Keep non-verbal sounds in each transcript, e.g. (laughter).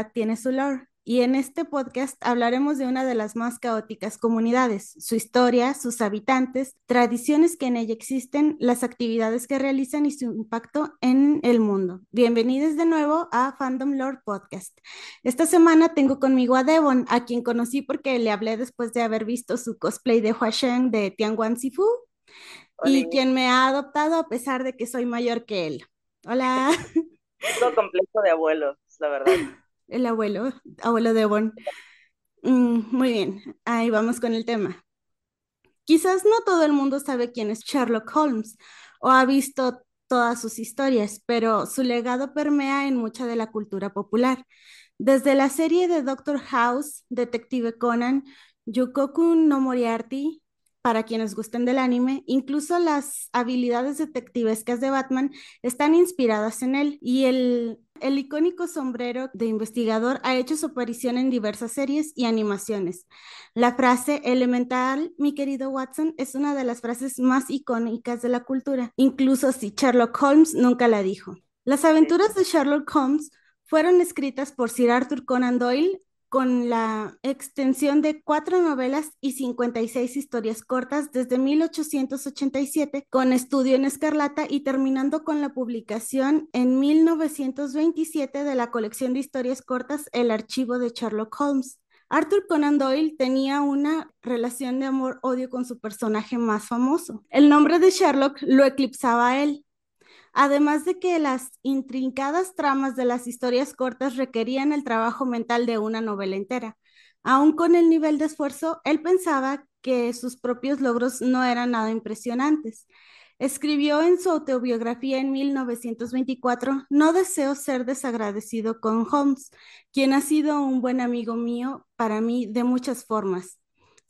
Comunidad tiene su lore y en este podcast hablaremos de una de las más caóticas comunidades, su historia, sus habitantes, tradiciones que en ella existen, las actividades que realizan y su impacto en el mundo. Bienvenidos de nuevo a Fandom Lore Podcast. Esta semana tengo conmigo a Devon, a quien conocí porque le hablé después de haber visto su cosplay de Huasheng de Tianguan Sifu y quien me ha adoptado a pesar de que soy mayor que él. Hola. (laughs) Todo complejo de abuelo, la verdad. El abuelo, abuelo de Bon. Mm, muy bien, ahí vamos con el tema. Quizás no todo el mundo sabe quién es Sherlock Holmes o ha visto todas sus historias, pero su legado permea en mucha de la cultura popular. Desde la serie de Doctor House, Detective Conan, Yukoku no Moriarty, para quienes gusten del anime, incluso las habilidades detectivescas de Batman están inspiradas en él y el, el icónico sombrero de investigador ha hecho su aparición en diversas series y animaciones. La frase elemental, mi querido Watson, es una de las frases más icónicas de la cultura, incluso si Sherlock Holmes nunca la dijo. Las aventuras de Sherlock Holmes fueron escritas por Sir Arthur Conan Doyle con la extensión de cuatro novelas y 56 historias cortas desde 1887, con estudio en Escarlata y terminando con la publicación en 1927 de la colección de historias cortas El archivo de Sherlock Holmes. Arthur Conan Doyle tenía una relación de amor-odio con su personaje más famoso. El nombre de Sherlock lo eclipsaba él, además de que las intrincadas tramas de las historias cortas requerían el trabajo mental de una novela entera. Aún con el nivel de esfuerzo, él pensaba que sus propios logros no eran nada impresionantes. Escribió en su autobiografía en 1924, No deseo ser desagradecido con Holmes, quien ha sido un buen amigo mío para mí de muchas formas.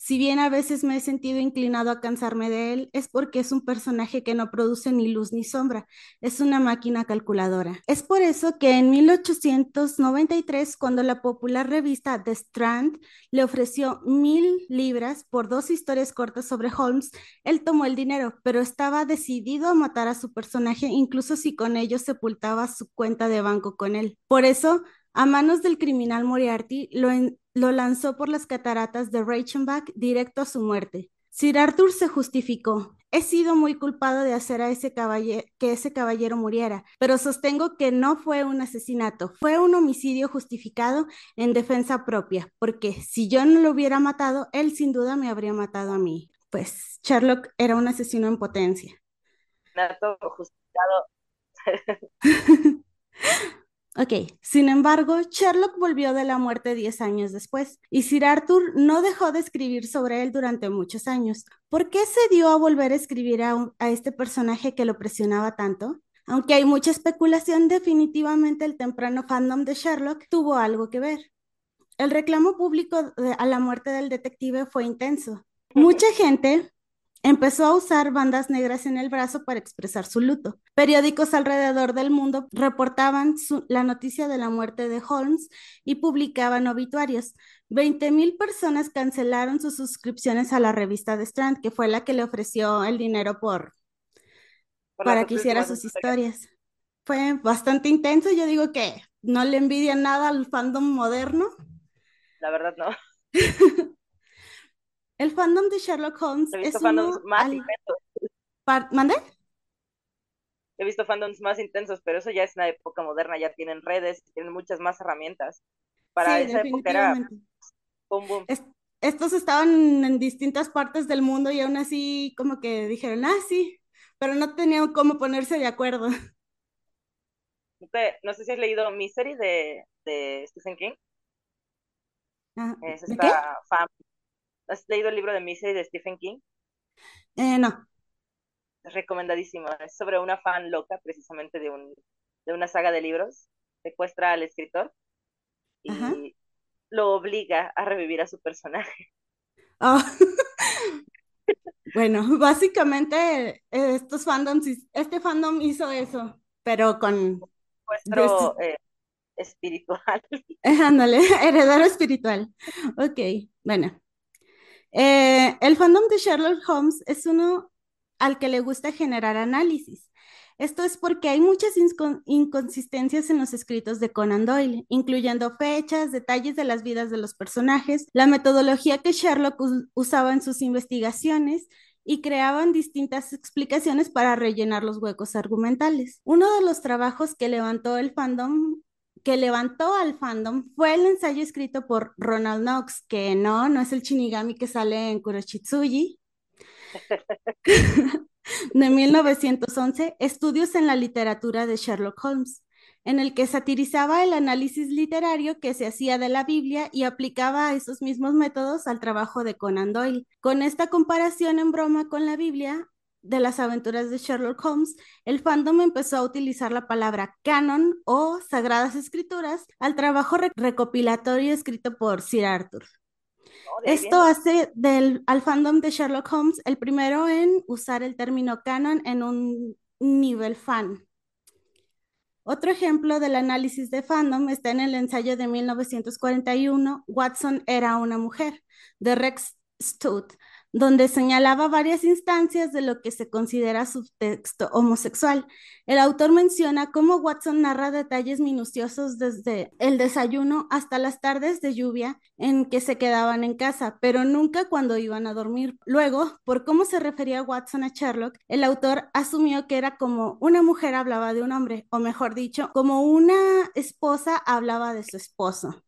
Si bien a veces me he sentido inclinado a cansarme de él, es porque es un personaje que no produce ni luz ni sombra, es una máquina calculadora. Es por eso que en 1893, cuando la popular revista The Strand le ofreció mil libras por dos historias cortas sobre Holmes, él tomó el dinero, pero estaba decidido a matar a su personaje, incluso si con ello sepultaba su cuenta de banco con él. Por eso, a manos del criminal Moriarty, lo, lo lanzó por las cataratas de Reichenbach directo a su muerte. Sir Arthur se justificó. He sido muy culpado de hacer a ese que ese caballero muriera, pero sostengo que no fue un asesinato, fue un homicidio justificado en defensa propia, porque si yo no lo hubiera matado, él sin duda me habría matado a mí. Pues Sherlock era un asesino en potencia. justificado. (laughs) Ok, sin embargo, Sherlock volvió de la muerte 10 años después y Sir Arthur no dejó de escribir sobre él durante muchos años. ¿Por qué se dio a volver a escribir a, a este personaje que lo presionaba tanto? Aunque hay mucha especulación, definitivamente el temprano fandom de Sherlock tuvo algo que ver. El reclamo público a la muerte del detective fue intenso. Mucha gente Empezó a usar bandas negras en el brazo para expresar su luto. Periódicos alrededor del mundo reportaban la noticia de la muerte de Holmes y publicaban obituarios. 20.000 personas cancelaron sus suscripciones a la revista de Strand, que fue la que le ofreció el dinero por, para que hiciera sus historias. Fue bastante intenso. Yo digo que no le envidia nada al fandom moderno. La verdad no. (laughs) El fandom de Sherlock Holmes He visto es fandoms uno más al... intensos. par- ¿Mande? He visto fandoms más intensos, pero eso ya es una época moderna, ya tienen redes, tienen muchas más herramientas. Para Sí, esa época era definitivamente. boom boom. Es- estos estaban en distintas partes del mundo y aún así como que dijeron, ah, sí, pero no tenían cómo ponerse de acuerdo. No, sé si has leído Misery de, de Stephen King. Ah, Es ¿De qué? esta fan. ¿Has leído el libro de Misery de Stephen King? Eh, no. Recomendadísimo. Es sobre una fan loca, precisamente de un, de una saga de libros. Secuestra al escritor Ajá. y lo obliga a revivir a su personaje. Ah, (laughs) bueno, básicamente estos fandoms, este fandom hizo eso, pero con, Secuestro eh, espiritual. (laughs) ándale, (laughs) heredero espiritual. Ok, bueno. Eh, el fandom de Sherlock Holmes es uno al que le gusta generar análisis. Esto es porque hay muchas inconsistencias en los escritos de Conan Doyle, incluyendo fechas, detalles de las vidas de los personajes, la metodología que Sherlock usaba en sus investigaciones y creaban distintas explicaciones para rellenar los huecos argumentales. Uno de los trabajos que levantó el fandom que levantó al fandom fue el ensayo escrito por Ronald Knox, que no, no es el Shinigami que sale en Kuroshitsuji, (laughs) de 1911, Estudios en la literatura de Sherlock Holmes, en el que satirizaba el análisis literario que se hacía de la Biblia y aplicaba esos mismos métodos al trabajo de Conan Doyle. Con esta comparación en broma con la Biblia de las aventuras de Sherlock Holmes, el fandom empezó a utilizar la palabra canon o sagradas escrituras al trabajo recopilatorio escrito por Sir Arthur. Esto hace del, al fandom de Sherlock Holmes el primero en usar el término canon en un nivel fan. Otro ejemplo del análisis de fandom está en el ensayo de 1941, Watson era una mujer, de Rex Stout, donde señalaba varias instancias de lo que se considera subtexto homosexual. El autor menciona cómo Watson narra detalles minuciosos desde el desayuno hasta las tardes de lluvia en que se quedaban en casa, pero nunca cuando iban a dormir. Luego, por cómo se refería Watson a Sherlock, el autor asumió que era como una mujer hablaba de un hombre, o mejor dicho, como una esposa hablaba de su esposo.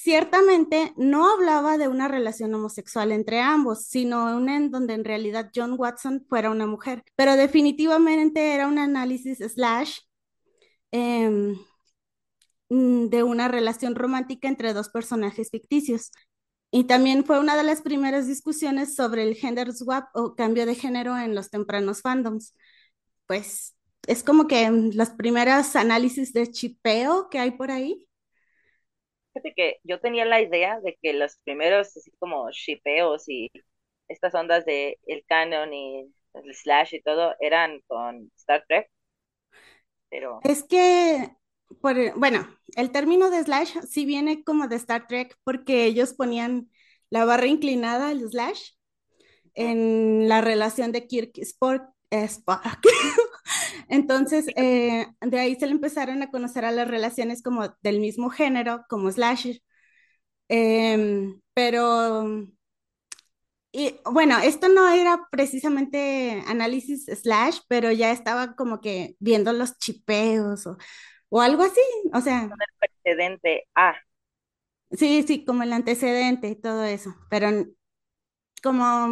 Ciertamente no hablaba de una relación homosexual entre ambos, sino una en donde en realidad John Watson fuera una mujer, pero definitivamente era un análisis slash em, mm, de una relación romántica entre dos personajes ficticios. Y también fue una de las primeras discusiones sobre el gender swap o cambio de género en los tempranos fandoms. Pues es como que los primeros análisis de chipeo que hay por ahí que yo tenía la idea de que los primeros, así como shipeos y estas ondas de el canon y el slash y todo, eran con Star Trek. Pero... Es que, por, bueno, el término de slash sí viene como de Star Trek porque ellos ponían la barra inclinada, el slash, en la relación de Kirk Spock, Spock (laughs) entonces, eh, de ahí se le empezaron a conocer a las relaciones como del mismo género, como slasher. Em, pero, y, bueno, esto no era precisamente análisis slash, pero ya estaba como que viendo los chipeos o, o algo así, o sea. el precedente A. Sí, sí, como el antecedente y todo eso, pero como,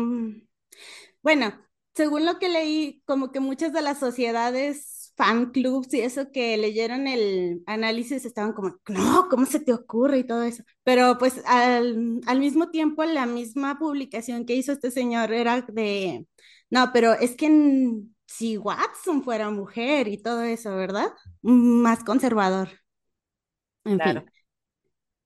bueno, según lo que leí, como que muchas de las sociedades, fan clubs y eso que leyeron el análisis estaban como, no, ¿cómo se te ocurre? Y todo eso. Pero pues al, al mismo tiempo, la misma publicación que hizo este señor era de, no, pero es que si Watson fuera mujer y todo eso, ¿verdad? Más conservador. En claro. fin.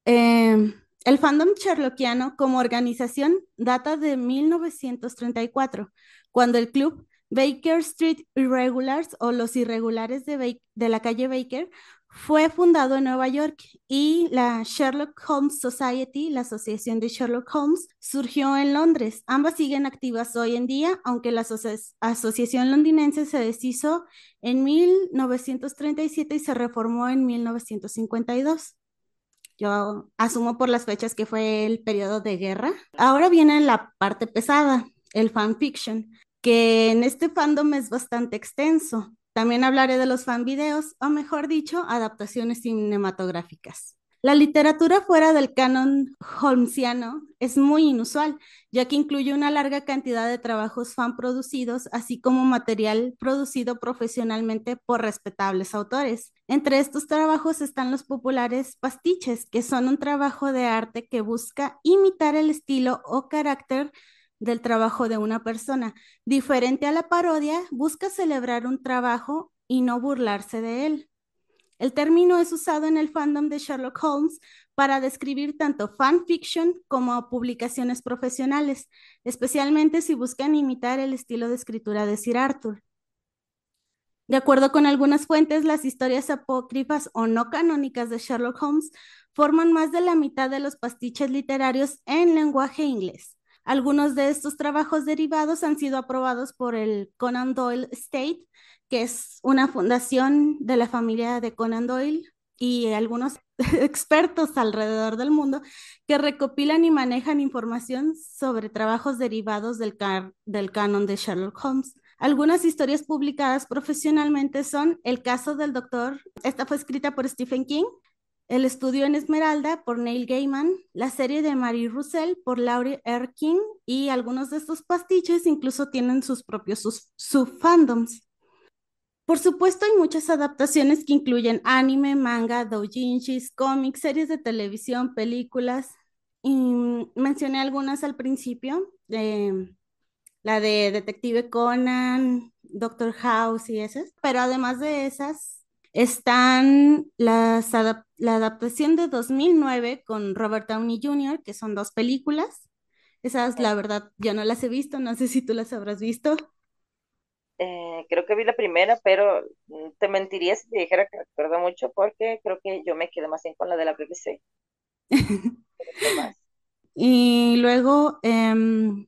Eh, el fandom sherlockiano como organización data de 1934, cuando el club Baker Street Irregulars o los irregulares de, la calle Baker fue fundado en Nueva York y la Sherlock Holmes Society, la Asociación de Sherlock Holmes, surgió en Londres. Ambas siguen activas hoy en día, aunque la Asociación Londinense se deshizo en 1937 y se reformó en 1952. Yo asumo por las fechas que fue el periodo de guerra. Ahora viene la parte pesada, el fanfiction, que en este fandom es bastante extenso. También hablaré de los fan videos, o mejor dicho, adaptaciones cinematográficas. La literatura fuera del canon holmesiano es muy inusual, ya que incluye una larga cantidad de trabajos fan producidos, así como material producido profesionalmente por respetables autores. Entre estos trabajos están los populares pastiches, que son un trabajo de arte que busca imitar el estilo o carácter del trabajo de una persona. Diferente a la parodia, busca celebrar un trabajo y no burlarse de él. El término es usado en el fandom de Sherlock Holmes para describir tanto fanfiction como publicaciones profesionales, especialmente si buscan imitar el estilo de escritura de Sir Arthur. De acuerdo con algunas fuentes, las historias apócrifas o no canónicas de Sherlock Holmes forman más de la mitad de los pastiches literarios en lenguaje inglés. Algunos de estos trabajos derivados han sido aprobados por el Conan Doyle State que es una fundación de la familia de Conan Doyle y algunos (laughs) expertos alrededor del mundo que recopilan y manejan información sobre trabajos derivados del, del canon de Sherlock Holmes. Algunas historias publicadas profesionalmente son El caso del doctor, esta fue escrita por Stephen King, El estudio en Esmeralda por Neil Gaiman, la serie de Mary Russell por Laurie R. King y algunos de estos pastiches incluso tienen sus propios subfandoms. Por supuesto, hay muchas adaptaciones que incluyen anime, manga, doujinshis, cómics, series de televisión, películas. Y mencioné algunas al principio, la de Detective Conan, Doctor House y esas. Pero además de esas, están las la adaptación de 2009 con Robert Downey Jr., que son dos películas. Esas, la verdad, yo no las he visto, no sé si tú las habrás visto. Eh, creo que vi la primera, pero mm, te mentiría si te dijera que recuerdo mucho porque creo que yo me quedé más bien con la de la BBC. (laughs) y luego em,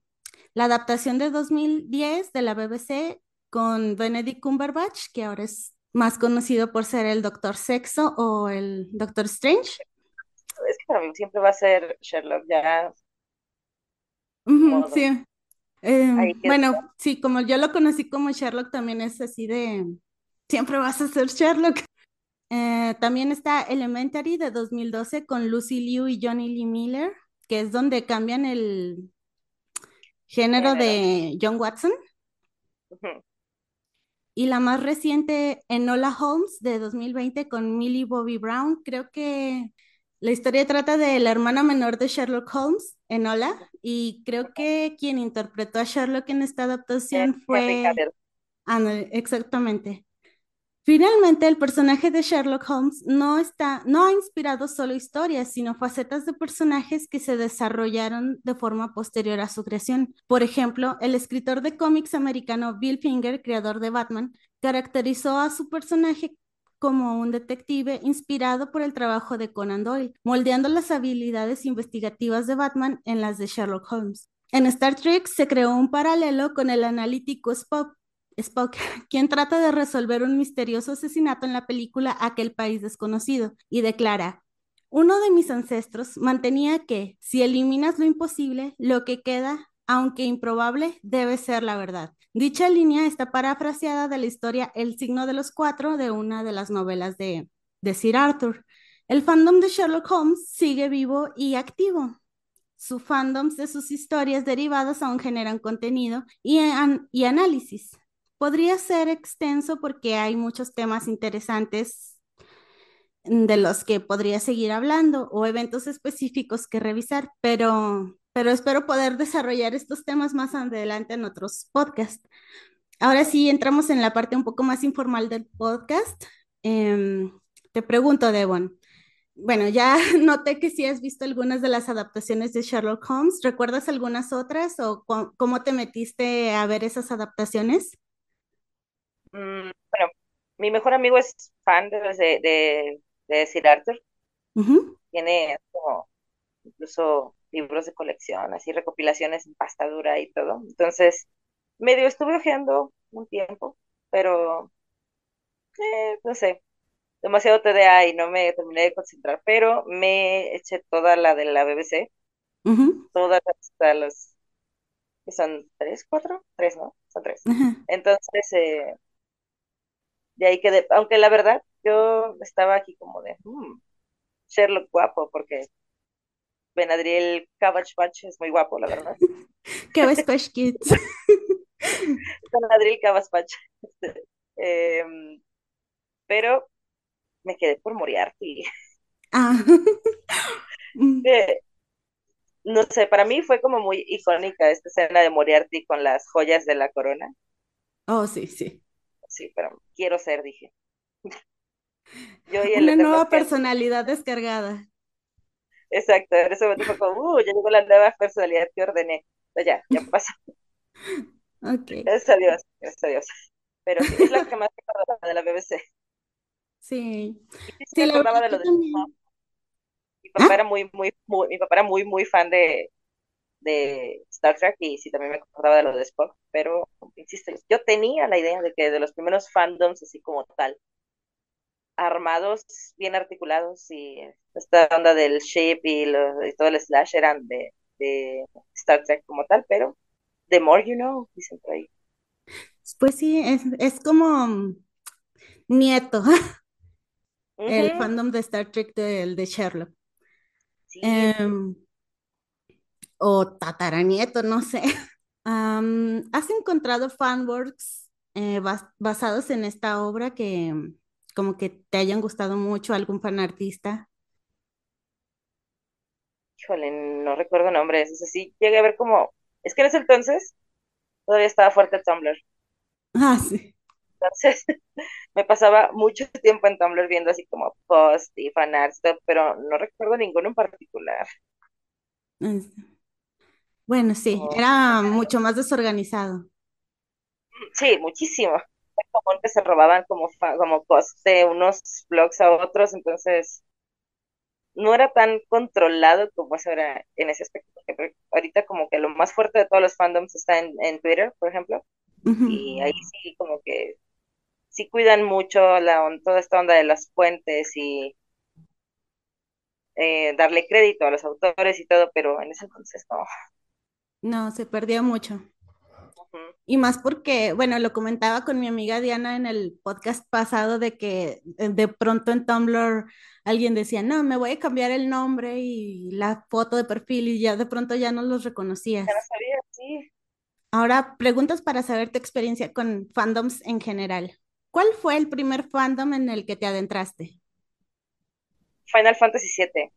la adaptación de 2010 de la BBC con Benedict Cumberbatch, que ahora es más conocido por ser el Doctor Sexo o el Doctor Strange. Es que para mí siempre va a ser Sherlock, ya. sí, Em, bueno, sí, como yo lo conocí como Sherlock, también es así de, siempre vas a ser Sherlock. (laughs) Eh, también está Elementary de 2012 con Lucy Liu y Johnny Lee Miller, que es donde cambian el género de John Watson. Y la más reciente, Enola Holmes de 2020 con Millie Bobby Brown. Creo que la historia trata de la hermana menor de Sherlock Holmes, Enola, y creo que quien interpretó a Sherlock en esta adaptación fue... Ana, exactamente. Finalmente, el personaje de Sherlock Holmes no, está, no ha inspirado solo historias, sino facetas de personajes que se desarrollaron de forma posterior a su creación. Por ejemplo, el escritor de cómics americano Bill Finger, creador de Batman, caracterizó a su personaje como un detective inspirado por el trabajo de Conan Doyle, moldeando las habilidades investigativas de Batman en las de Sherlock Holmes. En Star Trek se creó un paralelo con el analítico Spock, Spock, (laughs) quien trata de resolver un misterioso asesinato en la película Aquel país desconocido, y declara, uno de mis ancestros mantenía que, si eliminas lo imposible, lo que queda, aunque improbable, debe ser la verdad. Dicha línea está parafraseada de la historia El signo de los cuatro de una de las novelas de, de Sir Arthur. El fandom de Sherlock Holmes sigue vivo y activo. Su fandom de sus historias derivadas aún generan contenido y análisis. Podría ser extenso porque hay muchos temas interesantes de los que podría seguir hablando o eventos específicos que revisar, pero pero espero poder desarrollar estos temas más adelante en otros podcasts. Ahora sí, entramos en la parte un poco más informal del podcast. Em, te pregunto, Devon. Bueno, ya (laughs) noté que sí has visto algunas de las adaptaciones de Sherlock Holmes. ¿Recuerdas algunas otras o cómo te metiste a ver esas adaptaciones? Mm, bueno, mi mejor amigo es fan de, de, de Sir Arthur. Tiene como incluso libros de colección, así recopilaciones en pasta dura y todo. Entonces, medio estuve hojeando un tiempo, pero eh, no sé, demasiado TDA y no me terminé de concentrar, pero me eché toda la de la BBC, todas hasta los, que son tres, cuatro, tres, ¿no? Son tres. Entonces, eh, de ahí quedé, aunque la verdad, yo estaba aquí como de, hmm, Sherlock guapo, porque Benadryl Cabachpach es muy guapo, la verdad. (laughs) Cabachpach Kids. (laughs) Benadryl Cabachpach. (laughs) Eh, pero me quedé por Moriarty. Ah. no sé, para mí fue como muy icónica esta escena de Moriarty con las joyas de la corona. Oh, sí, sí. Sí, pero quiero ser, dije. (laughs) Yo y Una nueva personalidad descargada. Exacto, en ese momento fue como, uh, ya llegó la nueva personalidad que ordené. Pero ya, ya pasó. (laughs) Ok. Gracias a Dios, gracias a Dios. Pero sí, es la que más me de la BBC. Sí. Sí, la de lo de Mi papá ¿Ah? era muy, muy, muy, mi papá era muy, muy fan de, de Star Trek y sí también me acordaba de lo de Spock, pero insisto, yo tenía la idea de que de los primeros fandoms así como tal, armados, bien articulados y esta onda del ship y, y todo el slash eran de, de, Star Trek como tal, pero the more you know, dicen por ahí. Pues sí, es, es como nieto, (laughs) el fandom de Star Trek del de Sherlock. Sí. Em, o tataranieto, no sé. (laughs) ¿Has encontrado fanworks eh, basados en esta obra que como que te hayan gustado mucho, algún fanartista? Híjole, no recuerdo nombres. O sea, sí llegué a ver como. Es que en ese entonces todavía estaba fuerte Tumblr. Ah, sí. Entonces (laughs) me pasaba mucho tiempo en Tumblr viendo así como post y fanarts, pero no recuerdo ninguno en particular. Bueno, sí, era mucho más desorganizado. Sí, muchísimo. Como que se robaban como, como post de unos blogs a otros, entonces no era tan controlado como eso era en ese aspecto. ahorita como que lo más fuerte de todos los fandoms está en, Twitter, por ejemplo, y ahí sí como que sí cuidan mucho la, toda esta onda de las fuentes y eh, darle crédito a los autores y todo, pero en ese entonces no. No, se perdió mucho. Y más porque, bueno, lo comentaba con mi amiga Diana en el podcast pasado de que eh, de pronto en Tumblr alguien decía, no, me voy a cambiar el nombre y la foto de perfil y ya de pronto ya no los reconocías. Ya sabía, sí. Ahora, preguntas para saber tu experiencia con fandoms en general. ¿Cuál fue el primer fandom en el que te adentraste? Final Fantasy VII.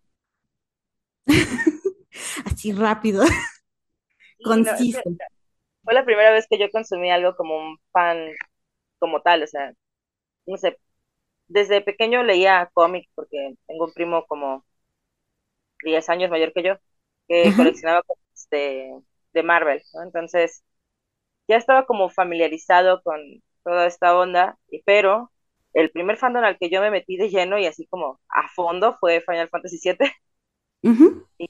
(laughs) Así rápido. Conciso fue la primera vez que yo consumí algo como un fan como tal, o sea, no sé, desde pequeño leía cómics porque tengo un primo como 10 años mayor que yo que coleccionaba cómics de, Marvel, ¿no? Entonces, ya estaba como familiarizado con toda esta onda, pero el primer fandom al que yo me metí de lleno y así como a fondo fue Final Fantasy VII. Y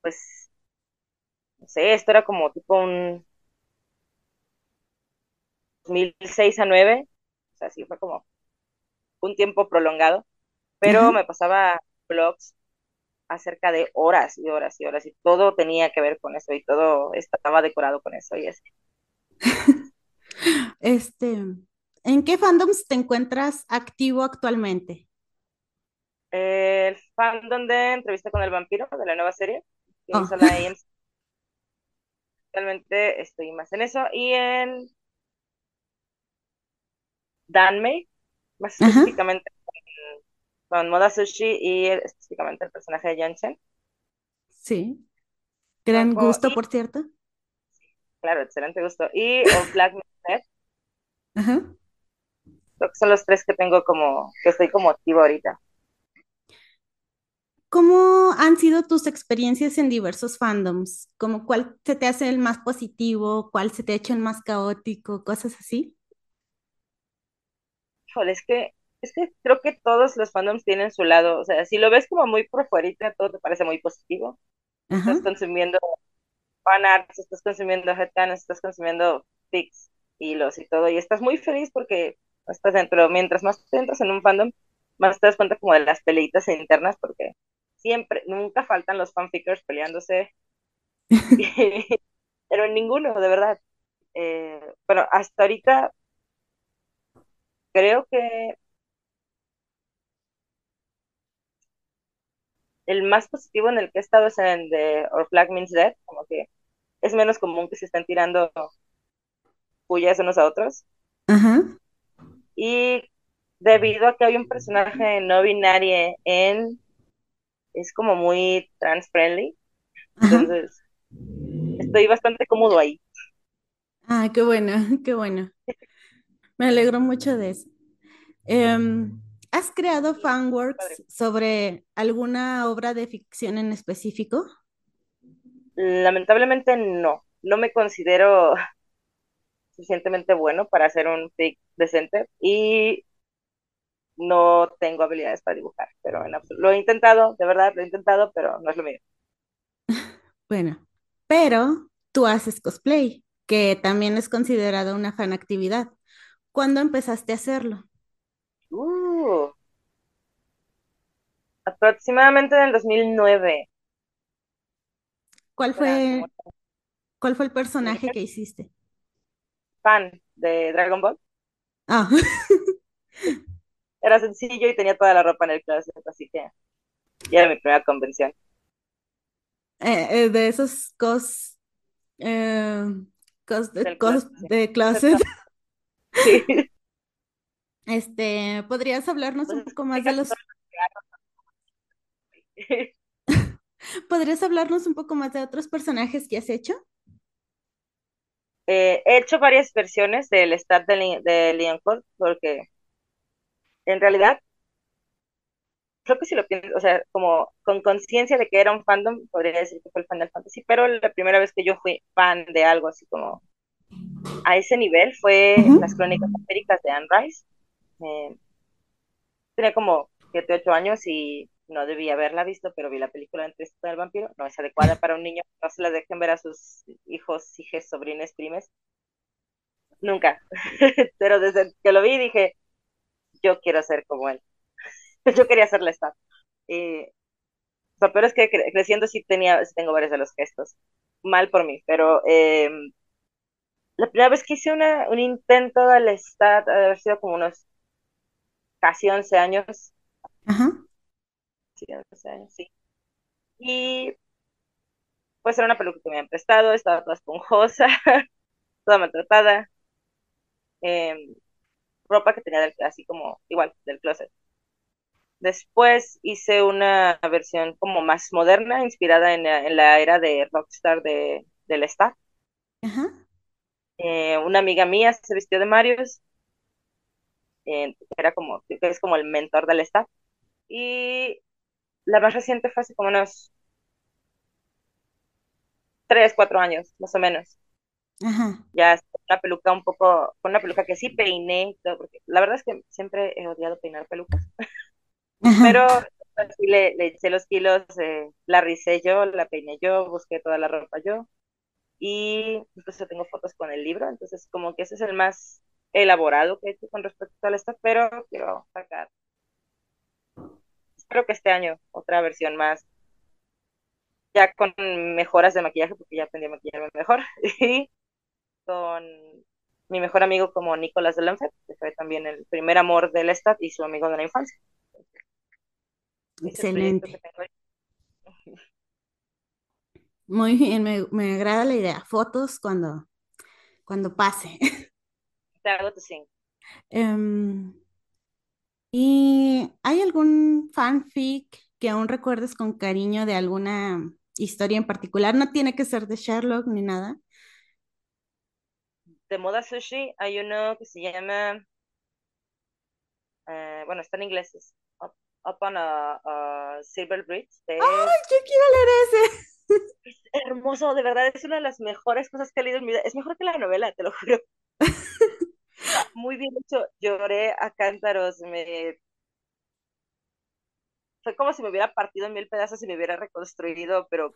pues no sé, esto era como tipo un 2006 a 9, o sea, sí fue como un tiempo prolongado, pero me pasaba blogs acerca de horas y horas y horas y todo tenía que ver con eso y todo estaba decorado con eso y así. (laughs) Este, ¿en qué fandoms te encuentras activo actualmente? El fandom de Entrevista con el Vampiro, de la nueva serie, que oh. (laughs) Actualmente estoy más en eso y en Danme, más específicamente con, Moda Sushi y específicamente el personaje de Janssen. Sí. Gran gusto, por cierto. Claro, excelente gusto. Y o Black Ajá. son los tres que tengo como, que estoy como activo ahorita. ¿Cómo han sido tus experiencias en diversos fandoms? ¿Cómo cuál se te hace el más positivo? ¿Cuál se te ha hecho el más caótico? Cosas así. Híjole, es que, es que creo que todos los fandoms tienen su lado. O sea, si lo ves como muy por fuera, todo te parece muy positivo. Estás consumiendo fanarts, estás consumiendo headcanons, estás consumiendo pics, hilos y todo, y estás muy feliz porque estás dentro. Mientras más te entras en un fandom, más te das cuenta como de las peleitas internas, porque siempre, nunca faltan los fanfickers peleándose, (laughs) pero ninguno, de verdad. Eh, bueno, hasta ahorita creo que el más positivo en el que he estado es en de Or Flag Means Dead, como que es menos común que se estén tirando pullas unos a otros. Y debido a que hay un personaje no binario en es como muy trans friendly. Entonces, estoy bastante cómodo ahí. Ah, qué bueno, (laughs) qué bueno. Me alegro mucho de eso. Em, ¿Has creado fanworks sobre alguna obra de ficción en específico? Lamentablemente no. No me considero (laughs) suficientemente bueno para hacer un fic decente y no tengo habilidades para dibujar, pero en lo he intentado, de verdad, lo he intentado, pero no es lo mío. (laughs) Bueno, pero tú haces cosplay, que también es considerado una fan actividad. ¿Cuándo empezaste a hacerlo? Uh, aproximadamente en el 2009. ¿Cuál fue, cuál fue el personaje que hiciste? fan de Dragon Ball. Ah, (laughs) Era sencillo y tenía toda la ropa en el closet, así que ya era mi primera convención eh, eh, de esos cos, eh, cos, de, closet. cos de closet. Sí. (laughs) Este, ¿podrías hablarnos un Pues poco más de los, (laughs) podrías hablarnos un poco más de otros personajes que has hecho? Eh, he hecho varias versiones del stat de, Li- de Leon Code porque en realidad creo que si lo piensas, o sea, como con conciencia de que era un fandom, podría decir que fue el Final Fantasy, pero la primera vez que yo fui fan de algo así como a ese nivel fue las Crónicas Américas de Anne Rice. Eh, tenía como 7, 8 años y no debía haberla visto, pero vi la película Entrevista del vampiro. No es adecuada para un niño, no se la dejen ver a sus hijos, hijas, sobrines, primes. Nunca. (laughs) pero desde que lo vi dije, yo quiero ser como él. (laughs) yo quería hacerle esta. Eh, lo peor es que cre creciendo sí, tenía, sí tengo varios de los gestos. Mal por mí, pero eh, la primera vez que hice una, un intento del stat, ha de haber sido como unos casi 11 años. Ajá, Sí, 11 años, sí. Y pues era una peluca que me habían prestado, estaba toda esponjosa, (laughs) toda maltratada. eh, ropa que tenía del, así como igual del closet. Después hice una versión como más moderna, inspirada en la, en la era de rockstar de, del staff. ajá, Eh, una amiga mía se vistió de Marius, eh, era como, que es como el mentor del staff. Y la más reciente fue hace como unos 3 4 años, más o menos. Ajá, Ya una peluca un poco, con una peluca que sí peiné, todo, porque la verdad es que siempre he odiado peinar pelucas. ajá, Pero sí le, le eché los kilos, eh, la ricé yo, la peiné yo, busqué toda la ropa yo. Y incluso tengo fotos con el libro, entonces como que ese es el más elaborado que he hecho con respecto al staff, pero quiero sacar, espero que este año otra versión más, ya con mejoras de maquillaje, porque ya aprendí a maquillarme mejor, (laughs) y con mi mejor amigo como Nicolás de Lanfet, que fue también el primer amor del staff y su amigo de la infancia. Que excelente. Muy bien, me, me agrada la idea. Fotos cuando, cuando pase. Tu sync. (laughs) Em, ¿y hay algún fanfic que aún recuerdes con cariño de alguna historia en particular? No tiene que ser de Sherlock ni nada. De moda sushi hay uno que se llama, eh, bueno, está en inglés, es Up, Up on a, a Silver Bridge. ¡Ay, Es yo quiero leer ese! (laughs) hermoso, de verdad, es una de las mejores cosas que he leído en mi vida. Es mejor que la novela, te lo juro. (laughs) Muy bien hecho. Lloré a cántaros, me... fue como si me hubiera partido en mil pedazos y me hubiera reconstruido, pero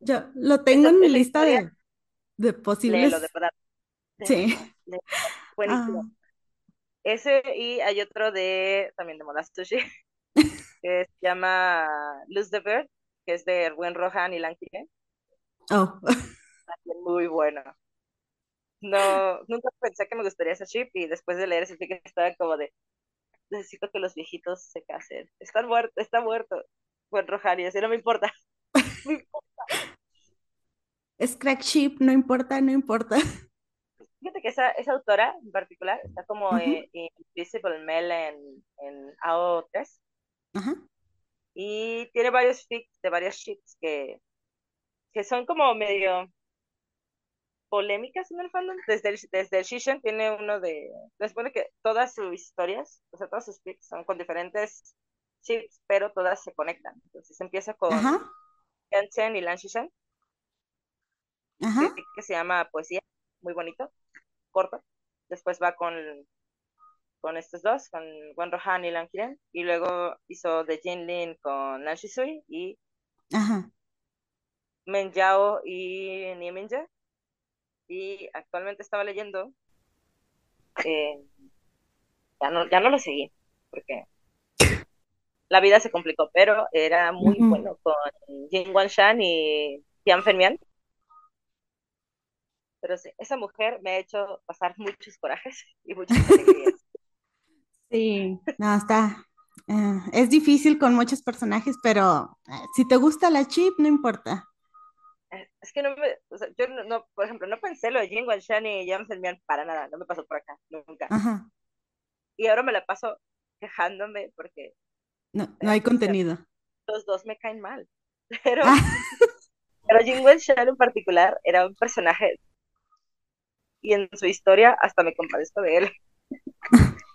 Yo lo tengo esa en mi es lista historia, de, de léelo, de posibles. verdad, Sí. léelo. Ah, buenísimo. Ese y hay otro de, también de moda sushi, (laughs) que se llama Luz the Bird, que es de Erwin Rohan y Lankinen, oh. también muy bueno. No, nunca pensé que me gustaría ese chip y después de leer ese fic estaba como de, necesito que los viejitos se casen. Están muertos, está muerto. Erwin Rohan y así no me importa. (laughs) (laughs) No me importa. Es crack ship, no importa, no importa. (laughs) Fíjate que esa, esa autora en particular está como Ujú, eh, Invisible Mel en, en AO3 Ajá, y tiene varios fics de varios ships que, que son como medio polémicas en el fandom. Desde el, desde el Shishan tiene uno de. Les supone que todas sus historias, o sea, todas sus fics son con diferentes ships, pero todas se conectan. Entonces empieza con ajá, Yan Chen y Lan Shishan, ajá, que, se llama Poesía, muy bonito, corto. Después va con, con estos dos, con Wan Rohan y Lan Qiren, y luego hizo de Jin Lin con Lan Shisui y Ajá. Menjao y Nieminja. Y actualmente estaba leyendo, eh, ya, no, ya no lo seguí, porque la vida se complicó, pero era muy bueno con Jin Shan y Tian Fenmian. Pero sí, esa mujer me ha hecho pasar (laughs) muchos corajes y muchas alegrías. (laughs) Sí, no, está. eh, es difícil con muchos personajes, pero eh, si te gusta la chip, no importa. Eh, Es que no me, o sea, yo no, no, por ejemplo, no pensé lo de Jin Shan y Tian Fenmian para nada, no me pasó por acá, nunca. Ajá. Y ahora me la paso quejándome porque No, no hay contenido. los dos me caen mal. (laughs) Pero, Ah, pero Jin Shan en particular era un personaje y en su historia hasta me compadezco de él. (laughs)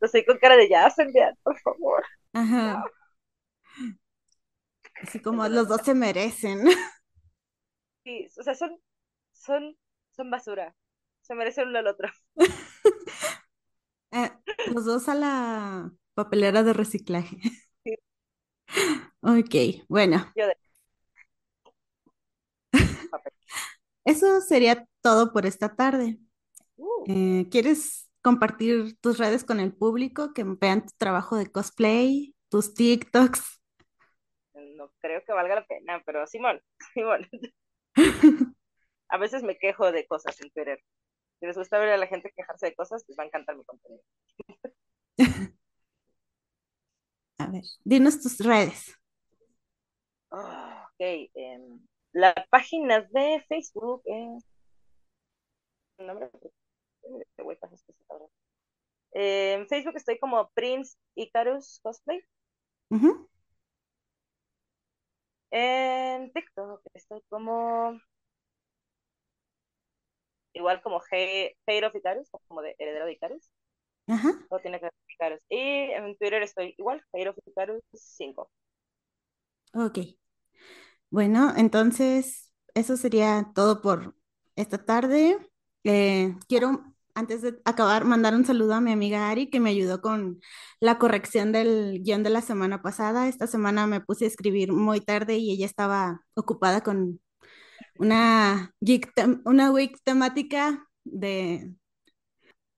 Estoy con cara de ya, Fenmian, por favor. ajá. No, Así como los dos se merecen. (laughs) Sí, o sea, son, son, son basura. Se merecen uno al otro. (laughs) Eh, los dos a la papelera de reciclaje. Sí, Ok, bueno, yo de eso sería todo por esta tarde. Uh, Eh, ¿quieres compartir tus redes con el público, que vean tu trabajo de cosplay, tus TikToks? no creo que valga la pena, pero Simón, (laughs) Simón, (laughs) a veces me quejo de cosas en Twitter. Si les gusta ver a la gente quejarse de cosas, les va a encantar mi contenido. (laughs) A ver, dinos tus redes. Oh, ok, em, la página de Facebook es... nombre, qué güey pasa esto, cabrón. Eh, en Facebook estoy como Prince Icarus Cosplay. En TikTok estoy como igual como He- Hate of Icarus, como de heredero de Icarus. Ajá, No tiene que ver con Icarus. Y en Twitter estoy igual, Hate of Icarus 5. ok. Bueno, entonces eso sería todo por esta tarde. Eh, quiero, antes de acabar, mandar un saludo a mi amiga Ari, que me ayudó con la corrección del guion de la semana pasada. Esta semana me puse a escribir muy tarde y ella estaba ocupada con una, week temática de,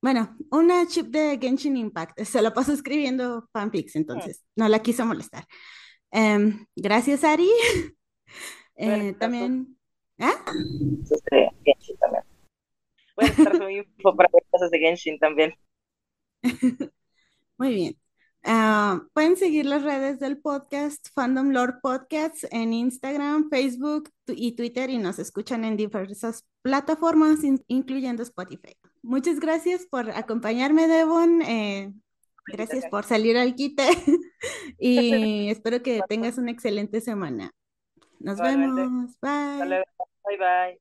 bueno, una chip de Genshin Impact. Se la pasó escribiendo fanfics, entonces no la quiso molestar. Em, gracias, Ari. (laughs) Eh, también, ¿ah? Genshin también. Voy a necesitar su info para ver cosas de Genshin también. (laughs) Muy bien. Ah, pueden seguir las redes del podcast Fandom Lore Podcasts en Instagram, Facebook y Twitter y nos escuchan en diversas plataformas, in- incluyendo Spotify. Muchas gracias por acompañarme, Devon. Eh, gracias por salir al quite (laughs) y (laughs) espero que tengas una excelente semana. Nos Igualmente. vemos. Bye. Bye bye.